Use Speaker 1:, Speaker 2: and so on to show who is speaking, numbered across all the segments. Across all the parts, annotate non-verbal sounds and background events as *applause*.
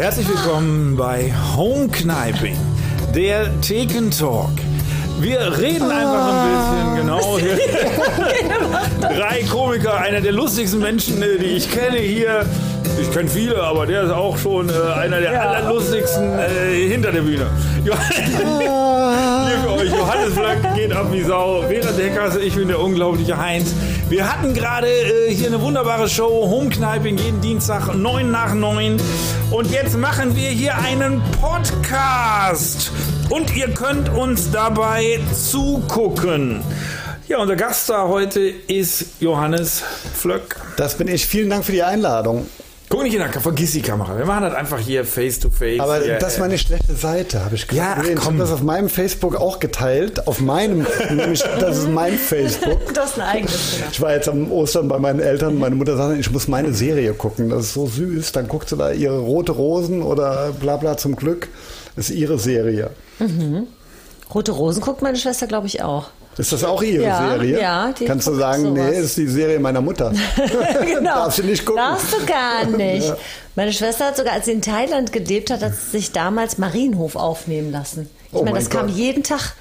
Speaker 1: Herzlich willkommen bei Home Kniping, der Theken Talk. Wir reden einfach ein bisschen, *laughs* genau. Drei Komiker, einer der lustigsten Menschen, äh, die ich kenne hier. Ich kenne viele, aber der ist auch schon äh, einer der allerlustigsten äh, hinter der Bühne. Hier für euch, Johannes Flöck geht ab wie Sau. Vera Deckers, ich bin der unglaubliche Heinz. Wir hatten gerade äh, hier eine wunderbare Show, Homekneiping, jeden Dienstag 9 nach 9. Und jetzt machen wir hier einen Podcast. Und ihr könnt uns dabei zugucken. Ja, unser Gast da heute ist Johannes Flöck.
Speaker 2: Das bin ich. Vielen Dank für die Einladung.
Speaker 1: Guck nicht in der Kamera, vergiss die Kamera. Wir machen das einfach hier face to face.
Speaker 2: Aber
Speaker 1: hier,
Speaker 2: das ist meine schlechte Seite, habe ich
Speaker 1: Ja, ach,
Speaker 2: gesehen. ich habe das auf meinem Facebook auch geteilt. Auf meinem, *laughs* nämlich das ist mein Facebook. *laughs*
Speaker 3: Das ist ein eigenes Thema.
Speaker 2: Ich war jetzt am Ostern bei meinen Eltern. Meine Mutter sagte, ich muss meine Serie gucken. Das ist so süß. Dann guckt sie da ihre rote Rosen oder bla bla zum Glück. Das ist ihre Serie.
Speaker 3: Rote Rosen guckt meine Schwester, glaube ich, auch.
Speaker 2: Ist das auch ihre
Speaker 3: Ja,
Speaker 2: Serie?
Speaker 3: ja, die
Speaker 2: Kannst du sagen,
Speaker 3: sowas.
Speaker 2: nee, ist die Serie meiner Mutter. *laughs*
Speaker 3: genau.
Speaker 2: Darfst du nicht gucken.
Speaker 3: Darfst du gar *laughs* nicht.
Speaker 2: Ja.
Speaker 3: Meine Schwester hat sogar, als sie in Thailand gelebt hat, hat sie sich damals Marienhof aufnehmen lassen. Ich
Speaker 2: Oh
Speaker 3: meine,
Speaker 2: mein
Speaker 3: das kam
Speaker 2: Gott.
Speaker 3: jeden Tag.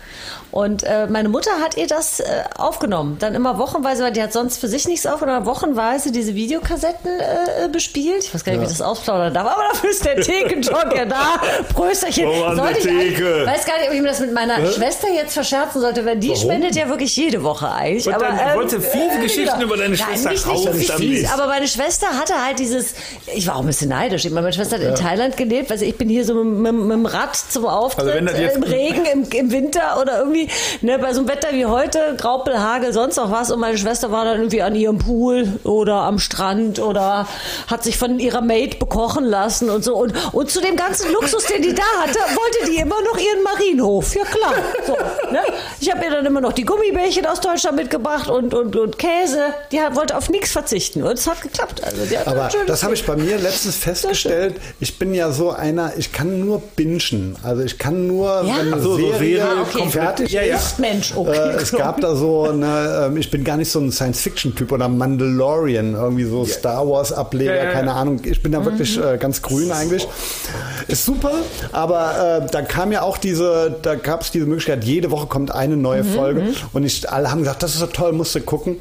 Speaker 3: Und äh, meine Mutter hat ihr das äh, aufgenommen. Dann immer wochenweise, weil die hat sonst für sich nichts aufgenommen, wochenweise diese Videokassetten äh, bespielt. Ich weiß gar nicht, wie ich das ausplaudern darf, aber dafür ist der Thekenjock ja da. Prösterchen.
Speaker 1: Oh,
Speaker 3: Sollte ich
Speaker 1: Theke.
Speaker 3: weiß gar nicht, ob ich mir das mit meiner Schwester jetzt verscherzen sollte, weil die
Speaker 1: Warum?
Speaker 3: spendet ja wirklich jede Woche eigentlich.
Speaker 1: Und
Speaker 3: aber,
Speaker 1: dann
Speaker 3: ähm,
Speaker 1: wollte fiese Geschichten über deine
Speaker 3: Nein,
Speaker 1: Schwester
Speaker 3: nicht, nicht
Speaker 1: raus
Speaker 3: fies, aber meine Schwester hatte halt dieses, ich war auch ein bisschen neidisch. Ich meine, meine Schwester hat in Thailand gelebt, also ich bin hier so mit, mit, mit dem Rad zum Auftritt,
Speaker 1: Also wenn das
Speaker 3: äh,
Speaker 1: jetzt-
Speaker 3: im Regen, im, im Winter oder irgendwie, ne, bei so einem Wetter wie heute, Graupel, Hagel, sonst noch was und meine Schwester war dann irgendwie an ihrem Pool oder am Strand oder hat sich von ihrer Maid bekochen lassen und so und, und zu dem ganzen Luxus, den die da hatte, wollte die immer noch ihren Marienhof. Ja klar. So, ne? Ich habe ihr dann immer noch die Gummibärchen aus Deutschland mitgebracht und, und, und Käse. Die hat, wollte auf nichts verzichten und es hat geklappt. Also
Speaker 2: Aber das habe ich bei mir letztens festgestellt. Ich bin ja so einer, ich kann nur bingen. Also ich kann nur,
Speaker 3: Ja?
Speaker 2: wenn eine
Speaker 1: so, so
Speaker 2: Serie,
Speaker 1: Serie
Speaker 3: okay.
Speaker 2: fertig
Speaker 1: Ja, ja.
Speaker 2: ist.
Speaker 3: Mensch, okay.
Speaker 2: Äh, es gab da so eine, ähm, ich bin gar nicht so ein Science-Fiction-Typ oder Mandalorian, irgendwie so Star Wars-Ableger,
Speaker 1: Ja, ja, ja.
Speaker 2: keine Ahnung. Ich bin da wirklich
Speaker 3: Mhm.
Speaker 2: äh, ganz grün eigentlich. Ist super, aber äh, da kam ja auch diese, da gab es diese Möglichkeit, jede Woche kommt eine neue
Speaker 3: Mhm,
Speaker 2: Folge und ich, alle haben gesagt, das ist so toll, musst du gucken.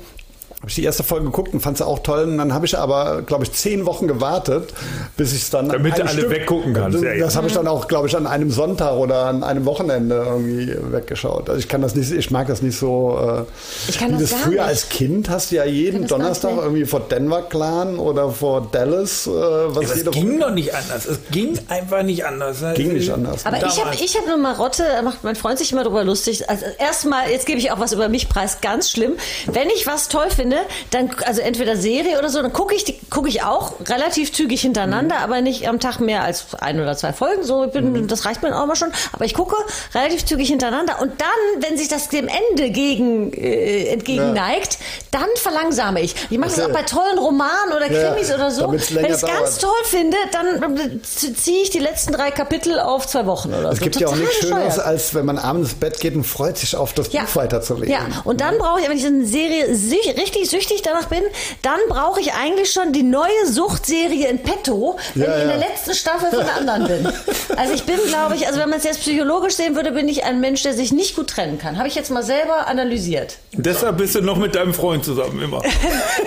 Speaker 2: Habe ich die erste Folge geguckt und fand sie auch toll. Und dann habe ich aber, glaube ich, zehn Wochen gewartet, bis ich es dann.
Speaker 1: Damit alle weggucken kannst, ja, ja.
Speaker 2: Das habe ich dann auch, glaube ich, an einem Sonntag oder an einem Wochenende irgendwie weggeschaut. Also ich kann das nicht, ich mag das nicht so. Äh,
Speaker 3: Ich kann
Speaker 2: wie
Speaker 3: das gar
Speaker 2: früher
Speaker 3: nicht.
Speaker 2: als Kind hast du ja jeden
Speaker 3: das
Speaker 2: Donnerstag irgendwie vor Denver Clan oder vor Dallas, äh, was
Speaker 1: es ging doch nicht anders. Es ging einfach nicht anders.
Speaker 2: ging nicht anders.
Speaker 3: Aber ich habe ich hab eine Marotte, da macht mein Freund sich immer drüber lustig. Also erstmal, jetzt gebe ich auch was über mich preis, ganz schlimm. Wenn ich was toll finde, dann, also entweder Serie oder so, dann gucke ich, die- gucke ich auch relativ zügig hintereinander,
Speaker 2: Mhm.
Speaker 3: aber nicht am Tag mehr als ein oder zwei Folgen. So, bin,
Speaker 2: Mhm.
Speaker 3: das reicht mir auch mal schon. Aber ich gucke relativ zügig hintereinander und dann, wenn sich das dem Ende gegen, äh, entgegenneigt, dann verlangsame ich. Ich mache das
Speaker 2: Okay.
Speaker 3: auch bei tollen Romanen oder
Speaker 2: Ja,
Speaker 3: Krimis oder so. Wenn ich es ganz toll finde, dann äh, ziehe ich die letzten drei Kapitel auf zwei Wochen oder
Speaker 2: Es
Speaker 3: so.
Speaker 2: gibt ja auch
Speaker 3: Total
Speaker 2: nichts Schöneres,
Speaker 3: bescheuert.
Speaker 2: als wenn man abends ins Bett geht und freut sich auf das Buch weiterzulesen.
Speaker 3: Ja, und dann brauche ich, wenn ich eine Serie süch, richtig süchtig danach bin, dann brauche ich eigentlich schon die neue Suchtserie in petto, wenn
Speaker 2: Ja,
Speaker 3: ich in
Speaker 2: ja.
Speaker 3: der letzten Staffel von der anderen bin. Also ich bin, glaube ich, also wenn man es jetzt psychologisch sehen würde, bin ich ein Mensch, der sich nicht gut trennen kann. Habe ich jetzt mal selber analysiert.
Speaker 1: Deshalb bist du noch mit deinem Freund zusammen immer. *laughs*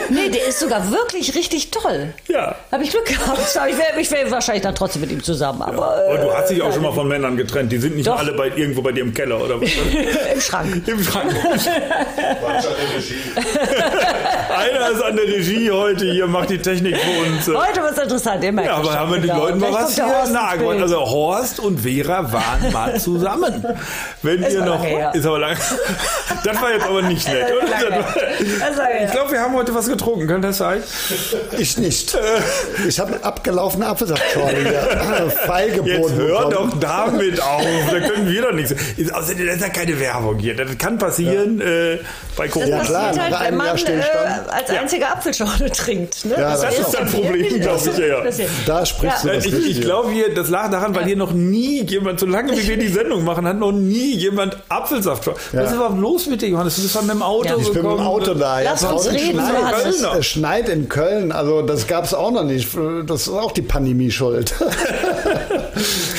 Speaker 3: Nee, der ist sogar wirklich richtig toll.
Speaker 1: Ja.
Speaker 3: Habe ich Glück gehabt. Ich wäre ich wär wahrscheinlich dann trotzdem mit ihm zusammen, aber
Speaker 1: Aber du hast dich auch schon mal von Männern getrennt. Die sind nicht
Speaker 3: Doch.
Speaker 1: alle bei, irgendwo bei dir im Keller oder was?
Speaker 3: äh, *laughs* im Schrank.
Speaker 1: Im Schrank. *laughs* Einer ist an der Regie heute hier, macht die Technik für uns. äh.
Speaker 3: Heute wird es interessant, ihr merkt
Speaker 1: Ja, aber haben wir den
Speaker 3: genau.
Speaker 1: Leuten mal was hier
Speaker 3: Horst ins
Speaker 1: nahegebracht. Also Horst und Vera waren mal *laughs* zusammen. Wenn
Speaker 3: Ist
Speaker 1: ihr
Speaker 3: aber
Speaker 1: noch.
Speaker 3: lange her.
Speaker 1: Ist aber lang. *laughs* Das war jetzt aber nicht *laughs* nett, oder?
Speaker 3: Lange. Das war ja-
Speaker 1: Ich glaube, wir haben heute was getrunken, kann das sein?
Speaker 2: Ich nicht. Ich habe abgelaufene Apfelsaftschorle hier feilgeboten.
Speaker 1: Jetzt hör
Speaker 2: bekommen.
Speaker 1: doch damit auf. Da können wir doch nichts. Ist- Außerdem das ist ja keine Werbung hier. Das kann passieren äh, bei
Speaker 3: Das
Speaker 1: Corona.
Speaker 2: Ja, klar,
Speaker 3: passiert halt, wenn
Speaker 2: einem
Speaker 3: man
Speaker 2: Jahr
Speaker 3: äh,
Speaker 2: Stillstand.
Speaker 3: Als einziger Apfelschorle trinkt. Ne?
Speaker 2: Ja,
Speaker 1: das ist das Problem, glaub ich, ja.
Speaker 3: Das hier.
Speaker 2: Da sprichst du
Speaker 3: Ja.
Speaker 2: das
Speaker 1: Ich, ich glaube, hier, das lag daran, weil hier noch nie jemand, solange wie wir die *laughs* Sendung machen, hat noch nie jemand Apfelsaft. Was ist überhaupt los mit dir, Johannes? Du bist von dem Auto
Speaker 3: Ja.
Speaker 2: Ich bin mit dem. Auto da.
Speaker 3: Lass
Speaker 2: Jetzt
Speaker 3: uns reden,
Speaker 2: schneit.
Speaker 3: Johannes.
Speaker 2: Es- Es schneit in Köln. Also das gab es auch noch nicht. Das ist auch die Pandemie schuld.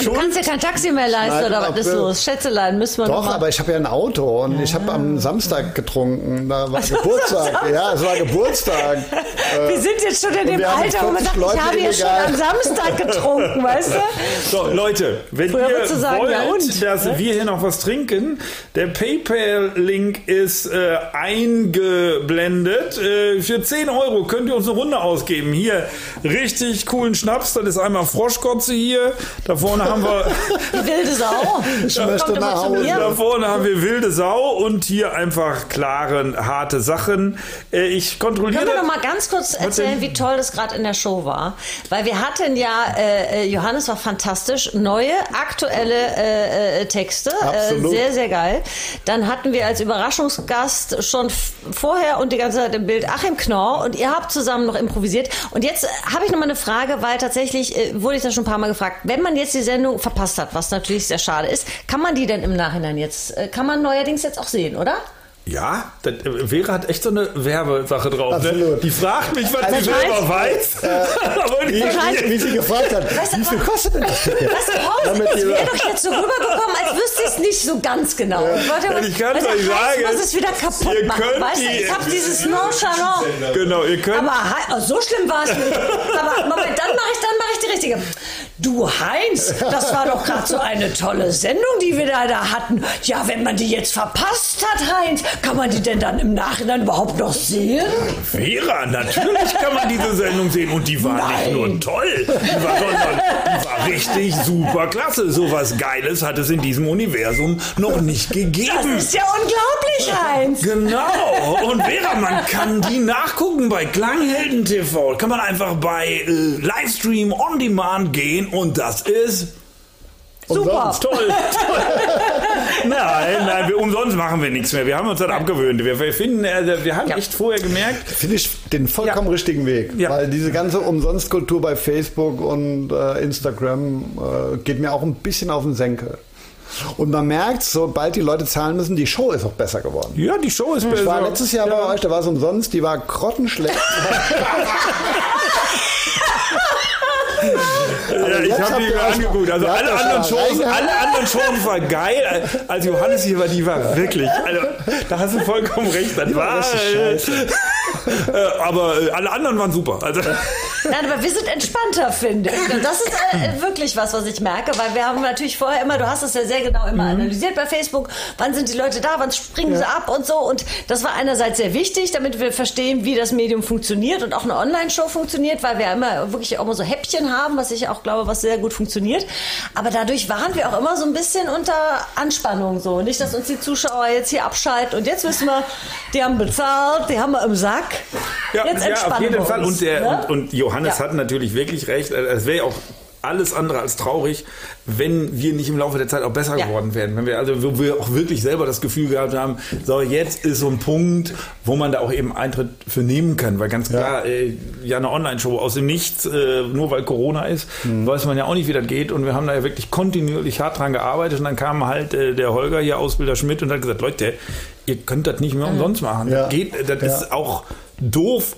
Speaker 3: Du kannst dir kein Taxi mehr leisten
Speaker 2: Nein,
Speaker 3: oder was ist los? Schätzelein, müssen wir noch
Speaker 2: Doch,
Speaker 3: mal.
Speaker 2: aber ich habe ja ein Auto und ich habe am Samstag getrunken. Da war Geburtstag. *laughs* Ja, es war Geburtstag.
Speaker 3: Wir sind jetzt schon in dem Alter, wo man
Speaker 2: 40
Speaker 3: sagt,
Speaker 2: Leute
Speaker 3: ich habe ja schon am Samstag getrunken, weißt du? *laughs*
Speaker 1: So, Leute, wenn
Speaker 3: Früher
Speaker 1: ihr
Speaker 3: sagen,
Speaker 1: wollt,
Speaker 3: ja und?
Speaker 1: dass wir hier noch was trinken, der PayPal-Link ist äh, eingeblendet. Äh, für 10 Euro könnt ihr uns eine Runde ausgeben. Hier, richtig coolen Schnaps. Das ist einmal Froschkotze hier. Da vorne haben wir... *laughs*
Speaker 3: Die wilde Sau.
Speaker 2: Ich möchte
Speaker 3: Kommt immer
Speaker 2: nach
Speaker 3: zu
Speaker 2: Hause.
Speaker 3: mir.
Speaker 1: Da vorne haben wir wilde Sau und hier einfach klare, harte Sachen. Äh, ich kontrolliere.
Speaker 3: Können wir noch mal ganz kurz erzählen, wie toll das gerade in der Show war? Weil wir hatten ja, äh, äh, Johannes war fantastisch, neue, aktuelle äh, äh, Texte, äh,
Speaker 2: Absolut.
Speaker 3: sehr, sehr geil. Dann hatten wir als Überraschungsgast schon vorher und die ganze Zeit im Bild Achim Knorr und ihr habt zusammen noch improvisiert. Und jetzt äh, habe ich noch mal eine Frage, weil tatsächlich äh, wurde ich da schon ein paar Mal gefragt, wenn man jetzt die Sendung verpasst hat, was natürlich sehr schade ist, kann man die denn im Nachhinein jetzt, äh, kann man neuerdings jetzt auch sehen, oder?
Speaker 1: Ja, das, äh, Vera hat echt so eine Werbesache drauf. Ne? Die fragt mich, was
Speaker 2: Also
Speaker 1: sie *laughs*
Speaker 2: ich
Speaker 1: selber weiß. Aber
Speaker 2: Wie,
Speaker 1: die,
Speaker 2: wie, wie sie gefragt hat,
Speaker 3: Weißt
Speaker 2: wie viel kostet denn das?
Speaker 3: Was?
Speaker 2: Damit
Speaker 3: Es
Speaker 2: ihr-
Speaker 3: wäre doch jetzt so rübergekommen, als wüsste ich es nicht so ganz genau. Ich wollte aber-
Speaker 1: Ich
Speaker 3: weil der
Speaker 1: euch sagen,
Speaker 3: muss es wieder kaputt
Speaker 1: ihr
Speaker 3: machen. Weißt du, ich habe dieses Nonchalant.
Speaker 1: genau, ihr könnt.
Speaker 3: Aber oh, so schlimm war es nicht. Aber Moment, dann mache ich, dann mache ich die richtige. Du Heinz, das war doch gerade so eine tolle Sendung, die wir da, da hatten. Ja, wenn man die jetzt verpasst hat, Heinz, kann man die denn dann im Nachhinein überhaupt noch sehen?
Speaker 1: Vera, natürlich kann man diese Sendung sehen. Und die war nicht
Speaker 3: Nein.
Speaker 1: nur toll, die war, sondern die war richtig super klasse. So was Geiles hat es in diesem Universum noch nicht
Speaker 3: Das
Speaker 1: gegeben.
Speaker 3: ist ja unglaublich, Heinz.
Speaker 1: Genau. Und Vera, man kann die nachgucken bei Klanghelden TV. Kann man einfach bei äh, Livestream on Demand gehen und das ist
Speaker 3: Super.
Speaker 2: Umsonst.
Speaker 1: toll. Nein, nein, wir, umsonst machen wir nichts mehr. Wir haben uns das abgewöhnt. Wir, wir finden, äh, wir haben
Speaker 3: Ja.
Speaker 1: echt vorher gemerkt,
Speaker 2: Finde ich den vollkommen
Speaker 1: Ja.
Speaker 2: richtigen Weg.
Speaker 1: Ja.
Speaker 2: Weil diese ganze Umsonstkultur bei Facebook und äh, Instagram äh, geht mir auch ein bisschen auf den Senkel. Und man merkt, sobald die Leute zahlen müssen, die Show ist auch besser geworden.
Speaker 1: ja, die Show ist besser.
Speaker 2: Ich war letztes Jahr
Speaker 1: ja.
Speaker 2: bei euch, da war es umsonst, die war grottenschlecht. *laughs* *laughs*
Speaker 1: Ja, ich
Speaker 2: jetzt
Speaker 1: habe die mir angeguckt. Also alle anderen, Shows, alle anderen Shows war geil. Als Johannes hier war, die war wirklich. Also, da hast du vollkommen recht. Das war. *laughs* Äh, aber äh, alle anderen waren super. Also, *laughs*
Speaker 3: Nein, aber wir sind entspannter, finde ich. Und Das ist *clears throat* äh, wirklich was, was ich merke, weil wir haben natürlich vorher immer, du hast es ja sehr genau immer analysiert bei Facebook, wann sind die Leute da, wann springen sie ab und so. Und das war einerseits sehr wichtig, damit wir verstehen, wie das Medium funktioniert und auch eine Online-Show funktioniert, weil wir immer wirklich auch mal so Häppchen haben, was ich auch glaube, was sehr gut funktioniert. Aber dadurch waren wir auch immer so ein bisschen unter Anspannung so. Nicht, dass uns die Zuschauer jetzt hier abschalten und jetzt wissen wir, die haben bezahlt, die haben wir im Sack.
Speaker 1: Ja,
Speaker 3: jetzt
Speaker 1: ja, auf jeden
Speaker 3: wir
Speaker 1: Fall.
Speaker 3: uns,
Speaker 1: Und, der,
Speaker 3: ne?
Speaker 1: und, und Johannes
Speaker 3: Ja.
Speaker 1: hat natürlich wirklich recht. Äh, Es wäre ja auch alles andere als traurig, wenn wir nicht im Laufe der Zeit auch besser
Speaker 3: Ja.
Speaker 1: geworden wären. Wenn wir also wo wir auch wirklich selber das Gefühl gehabt haben, so jetzt ist so ein Punkt, wo man da auch eben Eintritt für nehmen kann. Weil ganz klar, äh, ja eine Online-Show aus dem Nichts, äh, nur weil Corona ist,
Speaker 2: Mhm.
Speaker 1: weiß man ja auch nicht, wie das geht. Und wir haben da ja wirklich kontinuierlich hart dran gearbeitet. Und dann kam halt äh, der Holger hier, Ausbilder Schmidt, und hat gesagt, Leute, ihr könnt das nicht mehr umsonst machen.
Speaker 2: Ja.
Speaker 1: Das geht, das
Speaker 2: Ja.
Speaker 1: ist auch doof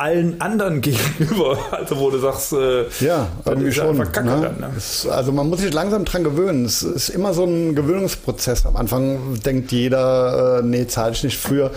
Speaker 1: allen anderen *laughs* gegenüber. Also wo du sagst, äh,
Speaker 2: Ja, irgendwie
Speaker 1: ist
Speaker 2: schon.
Speaker 1: einfach Kacke
Speaker 2: ne?
Speaker 1: dann, ne?
Speaker 2: Es- Also man muss sich langsam dran gewöhnen. Es ist immer so ein Gewöhnungsprozess. Am Anfang denkt jeder, äh, nee, zahle ich nicht. Früher,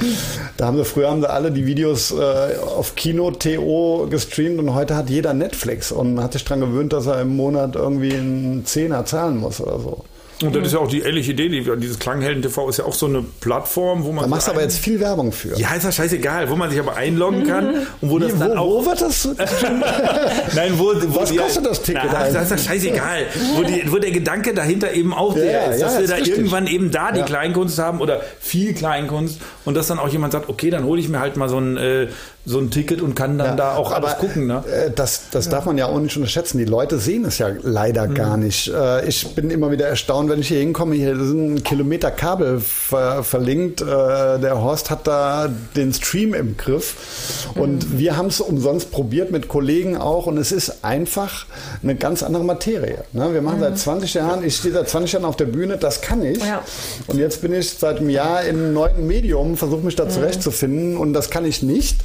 Speaker 2: da haben sie früher haben sie alle die Videos äh, auf Kino TO gestreamt und heute hat jeder Netflix und hat sich dran gewöhnt, dass er im Monat irgendwie einen Zehner zahlen muss oder so.
Speaker 1: Und das ist ja auch die ehrliche Idee, die, dieses Klanghelden TV ist ja auch so eine Plattform, wo man.
Speaker 2: Da machst du aber jetzt viel Werbung für.
Speaker 1: Ja, ist ja scheißegal, wo man sich aber einloggen kann und wo das
Speaker 2: Wie,
Speaker 1: dann
Speaker 2: wo,
Speaker 1: auch.
Speaker 2: wo wird das? *laughs*
Speaker 1: Nein, wo, wo
Speaker 2: Was
Speaker 1: die-
Speaker 2: kostet das Ticket
Speaker 1: Na, das ist ja scheißegal. Wo, die, wo der Gedanke dahinter eben auch
Speaker 2: Ja,
Speaker 1: der
Speaker 2: ja,
Speaker 1: ist,
Speaker 2: ja,
Speaker 1: dass wir
Speaker 2: ist
Speaker 1: da
Speaker 2: richtig.
Speaker 1: irgendwann eben da die
Speaker 2: Ja.
Speaker 1: Kleinkunst haben oder viel Kleinkunst und dass dann auch jemand sagt, okay, dann hole ich mir halt mal so ein, äh, so ein Ticket und kann dann
Speaker 2: Ja,
Speaker 1: da auch alles gucken. Ne?
Speaker 2: äh, Das, das darf man ja auch nicht unterschätzen. Die Leute sehen es ja leider gar nicht. Äh, Ich bin immer wieder erstaunt, wenn ich hier hinkomme. Hier sind ein Kilometer Kabel ver verlinkt. Äh, Der Horst hat da den Stream im Griff. Und wir haben es umsonst probiert mit Kollegen auch. Und es ist einfach eine ganz andere Materie. ne? Wir machen seit 20 Jahren, ich stehe seit 20 Jahren auf der Bühne, das kann ich.
Speaker 3: Ja.
Speaker 2: Und jetzt bin ich seit einem Jahr einem neuen Medium, versuche mich da zurechtzufinden und das kann ich nicht.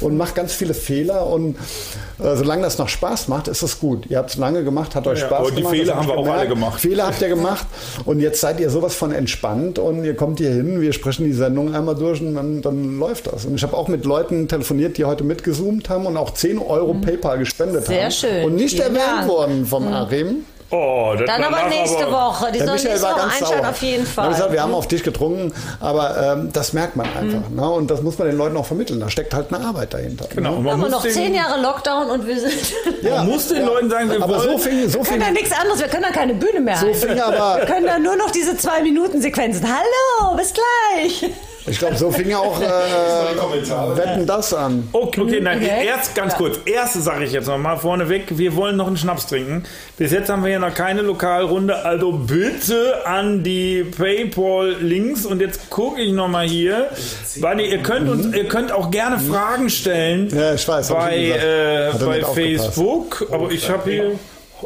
Speaker 2: Und macht ganz viele Fehler und äh, solange das noch Spaß macht, ist es gut. Ihr habt es lange gemacht, hat euch
Speaker 1: Ja,
Speaker 2: Spaß
Speaker 1: aber die
Speaker 2: gemacht.
Speaker 1: Fehler
Speaker 2: das
Speaker 1: haben
Speaker 2: hab
Speaker 1: wir
Speaker 2: ich
Speaker 1: auch alle
Speaker 2: gemerkt.
Speaker 1: gemacht.
Speaker 2: Fehler habt ihr gemacht und jetzt seid ihr sowas von entspannt und ihr kommt hier hin, wir sprechen die Sendung einmal durch und dann, dann läuft das. Und ich habe auch mit Leuten telefoniert, die heute mitgezoomt haben und auch 10 Euro PayPal gespendet
Speaker 3: Sehr
Speaker 2: haben.
Speaker 3: schön.
Speaker 2: Und nicht
Speaker 3: Vielen
Speaker 2: erwähnt
Speaker 3: Dank.
Speaker 2: worden vom Arim.
Speaker 1: Oh, das
Speaker 3: Dann aber nächste
Speaker 1: aber-
Speaker 3: Woche. Die
Speaker 2: Der
Speaker 3: sollen
Speaker 2: Michael
Speaker 3: nächste
Speaker 2: war
Speaker 3: Woche
Speaker 2: ganz
Speaker 3: einschalten
Speaker 2: sauer.
Speaker 3: auf jeden
Speaker 2: gesagt,
Speaker 3: Fall. Mhm.
Speaker 2: wir haben auf dich getrunken, aber ähm, das merkt man einfach. Ne? Und das muss man den Leuten auch vermitteln. Da steckt halt eine Arbeit dahinter.
Speaker 1: Genau,
Speaker 2: Ne?
Speaker 1: und man
Speaker 3: haben wir noch zehn Jahre Lockdown und wir sind.
Speaker 1: Man muss den Leuten sagen, wir
Speaker 2: aber so
Speaker 1: wollen-
Speaker 2: fing, so
Speaker 3: Wir
Speaker 2: fing,
Speaker 3: können da nichts anderes, wir können da keine Bühne mehr
Speaker 2: so fing aber,
Speaker 3: Wir können da nur noch diese zwei Minuten Sequenzen. Hallo, bis gleich.
Speaker 2: Ich glaube, so fing auch *laughs* äh, Wetten das an.
Speaker 1: Okay, okay, nein,
Speaker 3: Okay.
Speaker 1: erst ganz
Speaker 3: Ja.
Speaker 1: kurz. Erste sage ich jetzt noch mal vorneweg, wir wollen noch einen Schnaps trinken. Bis jetzt haben wir ja noch keine Lokalrunde, also bitte an die Paypal-Links und jetzt gucke ich noch mal hier. Warte, ihr könnt uns, ihr könnt auch gerne Fragen stellen
Speaker 2: Ja, ich weiß, ich
Speaker 1: bei,
Speaker 2: gesagt.
Speaker 1: äh, bei. Facebook, aber ich habe hier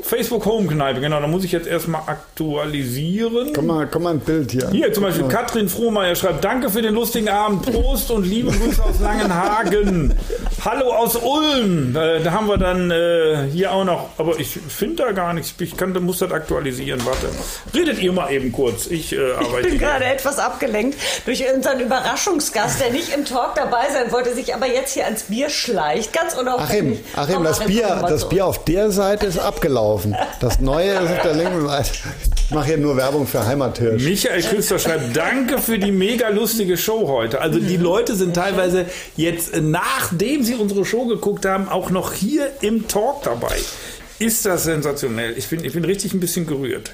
Speaker 1: Facebook Home Kneipe, genau, da muss ich jetzt erstmal aktualisieren.
Speaker 2: Komm mal, komm mal ein Bild hier.
Speaker 1: Hier zum Beispiel Katrin Frohmeier schreibt, danke für den lustigen Abend, Prost und liebe Grüße aus Langenhagen. *laughs* Hallo aus Ulm. Äh, da haben wir dann äh, hier auch noch, aber ich finde da gar nichts. Ich kann, muss das aktualisieren. Warte. Redet ihr mal eben kurz. Ich äh,
Speaker 3: Ich
Speaker 1: arbeite
Speaker 3: bin
Speaker 1: hier.
Speaker 3: gerade etwas abgelenkt durch unseren Überraschungsgast, der nicht im Talk dabei sein wollte, sich aber jetzt hier ans Bier schleicht. Ganz
Speaker 2: Achim,
Speaker 3: unauffällig.
Speaker 2: Achim,
Speaker 3: Komm,
Speaker 2: das
Speaker 3: Achim,
Speaker 2: Bier, das. Bier auf der Seite ist abgelaufen. Das neue ist auf der linken Seite. Ich mache hier nur Werbung für Heimathirsch.
Speaker 1: Michael Küster schreibt, danke für die mega lustige Show heute. Also die Leute sind teilweise jetzt, nachdem sie unsere Show geguckt haben, auch noch hier im Talk dabei. Ist das sensationell. Ich bin, ich bin richtig ein bisschen gerührt.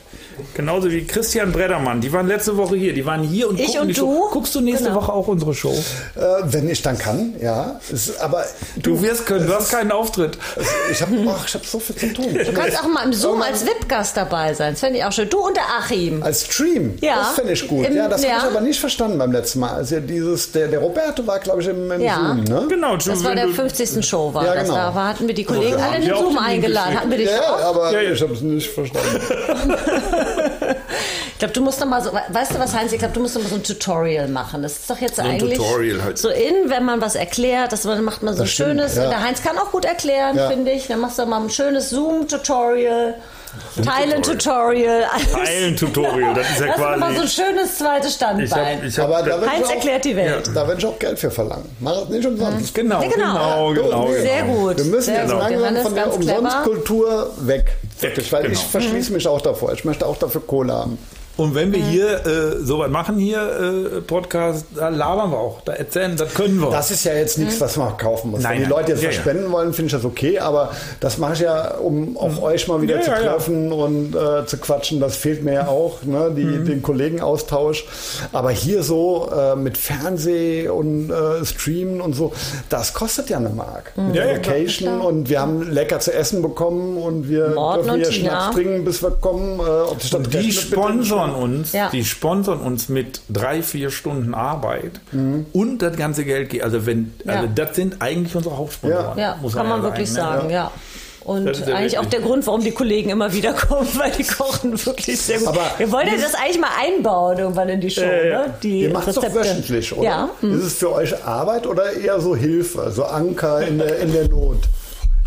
Speaker 1: Genauso wie Christian Breddermann. Die waren letzte Woche hier. Die waren hier und
Speaker 3: Ich
Speaker 1: gucken
Speaker 3: und
Speaker 1: die Show.
Speaker 3: du?
Speaker 1: Guckst du nächste
Speaker 3: Genau.
Speaker 1: Woche auch unsere Show?
Speaker 2: Äh, wenn ich dann kann, ja. Ist, aber
Speaker 1: Du wirst können. Du hast keinen Auftritt.
Speaker 2: ich habe hab so viel zu tun.
Speaker 3: Du kannst auch mal im Zoom als VIP-Gast dabei sein. Das fände ich auch schön. Du und der Achim.
Speaker 2: Als Stream,
Speaker 3: Ja.
Speaker 2: das finde ich gut.
Speaker 3: Im-
Speaker 2: ja, das
Speaker 3: ja.
Speaker 2: habe ich aber nicht verstanden beim letzten Mal. Also dieses, der, der Roberto war, glaube ich, im, im
Speaker 3: Ja.
Speaker 2: Zoom, ne?
Speaker 1: Genau.
Speaker 3: Das war der
Speaker 1: du-
Speaker 3: 50. Show, war
Speaker 2: Ja,
Speaker 3: das.
Speaker 2: genau.
Speaker 3: Da war, hatten wir die Kollegen
Speaker 1: wir
Speaker 3: alle in den Zoom eingeladen. Hatten wir dich
Speaker 2: Ja,
Speaker 3: auch?
Speaker 2: ja, aber ich habe es nicht verstanden. *laughs*
Speaker 3: Ich glaube, du musst noch mal so, weißt du was, Heinz? Ich glaube, du musst noch mal so ein Tutorial machen. Das ist doch jetzt
Speaker 1: ein
Speaker 3: eigentlich
Speaker 1: Tutorial halt.
Speaker 3: so in, wenn man was erklärt, dass man macht man so ein
Speaker 2: Das stimmt,
Speaker 3: schönes.
Speaker 2: ja.
Speaker 3: Der Heinz kann auch gut erklären,
Speaker 2: Ja.
Speaker 3: finde ich. Dann machst du mal ein schönes Zoom-Tutorial. Teilen-Tutorial. alles.
Speaker 1: Teilen-Tutorial, das ist ja
Speaker 3: Das ist
Speaker 1: quasi-
Speaker 3: mal so ein schönes zweites
Speaker 1: Ich hab,
Speaker 3: Standbein.
Speaker 1: ich hab,
Speaker 2: da wird
Speaker 3: Heinz
Speaker 2: ich auch,
Speaker 3: erklärt die Welt.
Speaker 2: Da werde ich auch Geld für verlangen. Mach es nicht umsonst.
Speaker 1: genau,
Speaker 3: Ja, genau.
Speaker 1: genau, genau, genau.
Speaker 3: Sehr gut.
Speaker 2: Wir müssen jetzt langsam von der. Umsonstkultur weg. Wirklich, weil
Speaker 1: genau.
Speaker 2: ich verschließe mich auch davor. Ich möchte auch dafür Kohle haben.
Speaker 1: Und wenn wir
Speaker 3: Mhm.
Speaker 1: hier äh, sowas machen, hier äh, Podcast, da labern wir auch, da erzählen, das können wir.
Speaker 2: Das ist ja jetzt nichts, was man kaufen muss.
Speaker 1: Nein,
Speaker 2: Wenn die
Speaker 1: nein.
Speaker 2: Leute jetzt
Speaker 1: Ja,
Speaker 2: was
Speaker 1: ja.
Speaker 2: spenden wollen, finde ich das okay, aber das mache ich ja, um auch euch mal wieder
Speaker 1: Ja,
Speaker 2: zu
Speaker 1: ja, ja.
Speaker 2: treffen und äh, zu quatschen. Das fehlt mir ja auch, ne? die,
Speaker 1: Mhm.
Speaker 2: den Kollegenaustausch. Aber hier so äh, mit Fernseh und äh, Streamen und so, das kostet ja eine Mark. Mit
Speaker 1: Ja,
Speaker 2: der
Speaker 1: ja, klar.
Speaker 2: Location und wir haben lecker zu essen bekommen und wir
Speaker 3: Morten
Speaker 2: dürfen hier. Schnaps trinken, bis wir kommen. Äh, ob sich das
Speaker 1: Und die
Speaker 2: mit dem-
Speaker 1: sponsern uns,
Speaker 3: Ja.
Speaker 1: die sponsern uns mit drei, vier Stunden Arbeit und das ganze Geld geht. Also wenn, also das sind eigentlich unsere Hauptsponsoren.
Speaker 3: Ja,
Speaker 1: muss
Speaker 3: kann man wirklich
Speaker 1: ne?
Speaker 3: sagen, ja. Und eigentlich auch
Speaker 1: wirklich-
Speaker 3: der Grund, warum die Kollegen immer wieder *laughs* kommen, weil die kochen wirklich sehr gut.
Speaker 2: Aber
Speaker 3: Wir wollen ja das eigentlich mal einbauen irgendwann in die Show, ne? Die
Speaker 2: Ihr macht es doch wöchentlich, oder?
Speaker 3: Ja. hm.
Speaker 2: Ist es für euch Arbeit oder eher so Hilfe, so Anker in der, in der Not?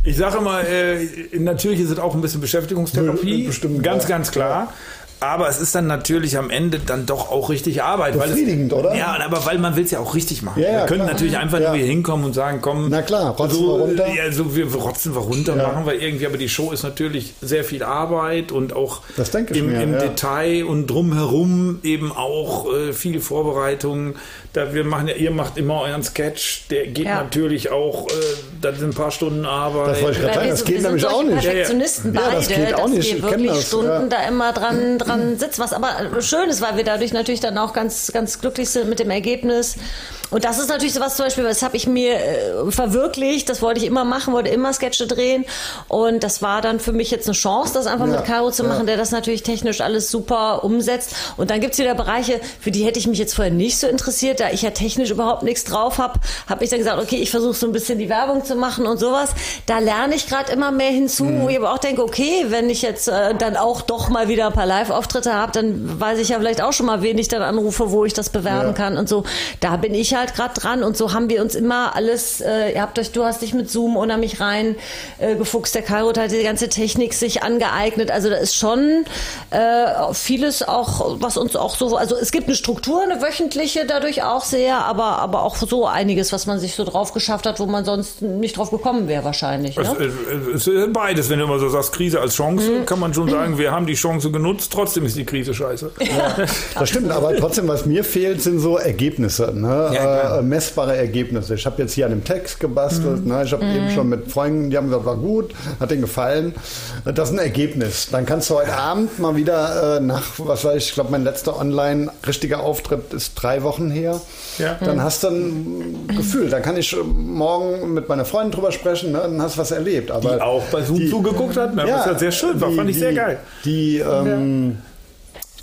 Speaker 1: Ich sage mal, äh, natürlich ist es auch ein bisschen Beschäftigungstherapie,
Speaker 2: Bestimmt,
Speaker 1: ganz,
Speaker 2: ja.
Speaker 1: ganz klar. Aber es ist dann natürlich am Ende dann doch auch richtig Arbeit. weil
Speaker 2: Befriedigend,
Speaker 1: es,
Speaker 2: oder?
Speaker 1: Ja, aber weil man will es ja auch richtig machen.
Speaker 2: Ja, ja,
Speaker 1: wir können
Speaker 2: klar.
Speaker 1: natürlich einfach
Speaker 2: Ja.
Speaker 1: nur hier hinkommen und sagen, komm,
Speaker 2: Na klar, rotzen
Speaker 1: so,
Speaker 2: wir runter.
Speaker 1: Ja, so wir rotzen wir runter,
Speaker 2: Ja.
Speaker 1: machen wir irgendwie. Aber die Show ist natürlich sehr viel Arbeit und auch
Speaker 2: Das denke ich
Speaker 1: im,
Speaker 2: mir,
Speaker 1: im
Speaker 2: ja.
Speaker 1: Detail und drumherum eben auch äh, viel Vorbereitung. Da wir machen ja, ihr macht immer euren Sketch, der geht
Speaker 3: Ja.
Speaker 1: natürlich auch, äh, das sind ein paar Stunden Arbeit.
Speaker 2: Das wollte ich gerade sagen, das
Speaker 3: so-
Speaker 2: geht nämlich auch nicht.
Speaker 3: Perfektionisten
Speaker 2: Ja,
Speaker 3: beide,
Speaker 2: das geht auch
Speaker 3: dass
Speaker 2: nicht. Ich
Speaker 3: wir wirklich
Speaker 2: das,
Speaker 3: Stunden
Speaker 2: ja.
Speaker 3: da immer dran, dran sitzen. Was aber schön ist, weil wir dadurch natürlich dann auch ganz, ganz glücklich sind mit dem Ergebnis. Und das ist natürlich sowas zum Beispiel, das habe ich mir äh, verwirklicht, das wollte ich immer machen, wollte immer Sketche drehen. Und das war dann für mich jetzt eine Chance, das einfach
Speaker 2: Ja,
Speaker 3: mit Caro zu
Speaker 2: ja.
Speaker 3: machen, der das natürlich technisch alles super umsetzt. Und dann gibt's wieder Bereiche, für die hätte ich mich jetzt vorher nicht so interessiert, da ich ja technisch überhaupt nichts drauf habe, habe ich dann gesagt, okay, ich versuche so ein bisschen die Werbung zu machen und sowas. Da lerne ich gerade immer mehr hinzu,
Speaker 2: Mhm.
Speaker 3: wo ich aber auch denke, okay, wenn ich jetzt äh, dann auch doch mal wieder ein paar Live-Auftritte habe, dann weiß ich ja vielleicht auch schon mal, wen ich dann anrufe, wo ich das bewerben
Speaker 2: Ja.
Speaker 3: kann und so. Da bin ich halt gerade dran und so haben wir uns immer alles, äh, ihr habt euch, du hast dich mit Zoom unheimlich rein äh, gefuchst, der Kairo hat die ganze Technik sich angeeignet, also da ist schon äh, vieles auch, was uns auch so, also es gibt eine Struktur, eine wöchentliche dadurch auch sehr, aber, aber auch so einiges, was man sich so drauf geschafft hat, wo man sonst nicht drauf gekommen wäre wahrscheinlich. Ne?
Speaker 1: Es, es, ist beides, wenn du immer so sagst, Krise als Chance, mhm. kann man schon *clears throat* sagen, wir haben die Chance genutzt, trotzdem ist die Krise scheiße.
Speaker 2: Ja, das stimmt, aber trotzdem, was mir fehlt, sind so Ergebnisse, ne? Ja, äh, messbare Ergebnisse. Ich habe jetzt hier an dem Text gebastelt, mhm. ne? ich habe mhm. eben schon mit Freunden, die haben gesagt, war gut, hat denen gefallen. Das ist ein Ergebnis. Dann kannst du heute Abend mal wieder äh, nach, was weiß ich, ich glaube, mein letzter online richtiger Auftritt ist drei Wochen her. Ja. Dann hast du ein Gefühl. Dann kann ich morgen mit meiner Freundin drüber sprechen, ne? dann hast du was erlebt. Aber
Speaker 1: die auch bei Zoom die, zugeguckt hat, ne? ja, was ja sehr schön war, die, fand ich sehr geil.
Speaker 2: Die, ähm,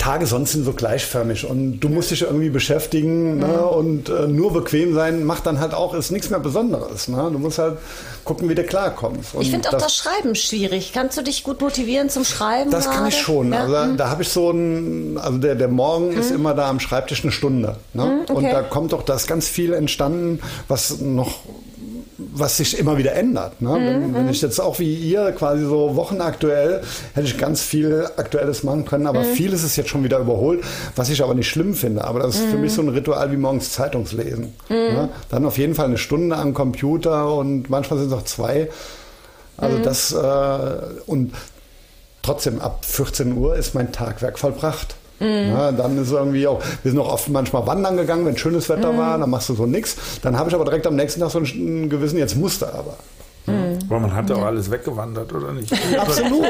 Speaker 2: Tage sonst sind so gleichförmig und du musst dich irgendwie beschäftigen ne? und äh, nur bequem sein macht dann halt auch ist nichts mehr Besonderes. Ne? Du musst halt gucken, wie du klarkommst.
Speaker 3: Und ich finde auch das, das, Schreiben schwierig. Kannst du dich gut motivieren zum Schreiben?
Speaker 2: Das
Speaker 3: gerade?
Speaker 2: kann ich schon. Ja? Also hm. da habe ich so ein, also der, der Morgen hm. ist immer da am Schreibtisch eine Stunde. Ne? Hm, okay. Und da kommt doch das ganz viel entstanden, was noch was sich immer wieder ändert. Ne? Mhm. Wenn, wenn, ich jetzt auch wie ihr quasi so wochenaktuell hätte ich ganz viel Aktuelles machen können, aber mhm. vieles ist jetzt schon wieder überholt, was ich aber nicht schlimm finde. Aber das ist mhm. für mich so ein Ritual wie morgens Zeitungslesen. Mhm. Ne? Dann auf jeden Fall eine Stunde am Computer und manchmal sind es auch zwei. Also mhm. das äh, und trotzdem ab 14 Uhr ist mein Tagwerk vollbracht. Mhm. Ja, dann ist irgendwie auch, wir sind auch oft manchmal wandern gegangen, wenn schönes Wetter mhm. war, dann machst du so nichts. Dann habe ich aber direkt am nächsten Tag so einen gewissen, jetzt musste aber.
Speaker 1: Mhm. Aber man hat auch alles weggewandert, oder nicht? *laughs*
Speaker 2: Absolut.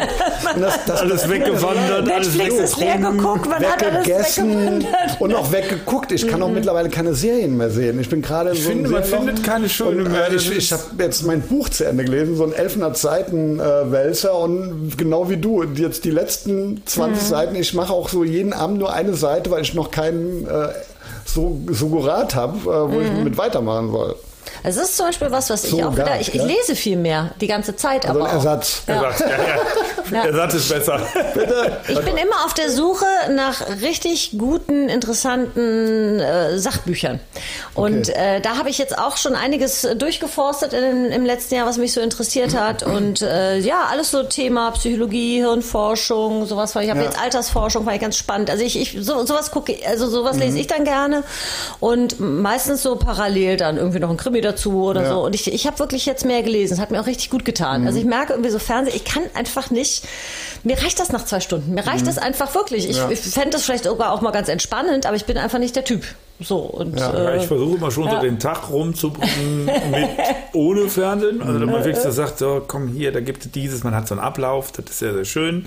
Speaker 1: Das, das, alles weggewandert, alles
Speaker 3: weggeguckt, man
Speaker 2: weggegessen und auch weggeguckt. Ich kann mhm. auch mittlerweile keine Serien mehr sehen. Ich bin gerade
Speaker 1: so finde, man findet keine schöne
Speaker 2: mehr. Äh, ich, ich habe jetzt mein Buch zu Ende gelesen, so ein 1100 Seiten äh, Wälzer und genau wie du, jetzt die letzten 20 mhm. Seiten, ich mache auch so jeden Abend nur eine Seite, weil ich noch keinen äh, so, Sugurat habe, äh, wo mhm. ich mit weitermachen soll.
Speaker 3: Es ist zum Beispiel was, was so ich auch wieder, ich, ich, lese viel mehr die ganze Zeit.
Speaker 2: Also
Speaker 3: aber
Speaker 2: ein Ersatz.
Speaker 1: Ja. Ersatz, ja, ja. Ersatz ist besser.
Speaker 3: Bitte. Ich bin immer auf der Suche nach richtig guten, interessanten äh, Sachbüchern. Und okay. äh, da habe ich jetzt auch schon einiges durchgeforstet in, im letzten Jahr, was mich so interessiert hat. Und äh, ja, alles so Thema Psychologie, Hirnforschung, sowas. Ich habe jetzt Altersforschung, war ich ganz spannend. Also ich, ich so, sowas gucke, also sowas mhm. lese ich dann gerne. Und meistens so parallel dann irgendwie noch ein Krimi dazu oder ja. so. Und ich, ich habe wirklich jetzt mehr gelesen. Es hat mir auch richtig gut getan. Mhm. Also ich merke irgendwie so Fernsehen, ich kann einfach nicht, mir reicht das nach zwei Stunden. Mir reicht mhm. das einfach wirklich. Ich, ja. ich fände das vielleicht sogar auch mal ganz entspannend, aber ich bin einfach nicht der Typ. So, und,
Speaker 1: ja, äh, ich versuche immer schon ja. so den Tag rumzubringen mit *laughs* ohne Fernsehen. Also wenn man wirklich so sagt, so komm hier, da gibt es dieses, man hat so einen Ablauf, das ist sehr, sehr schön.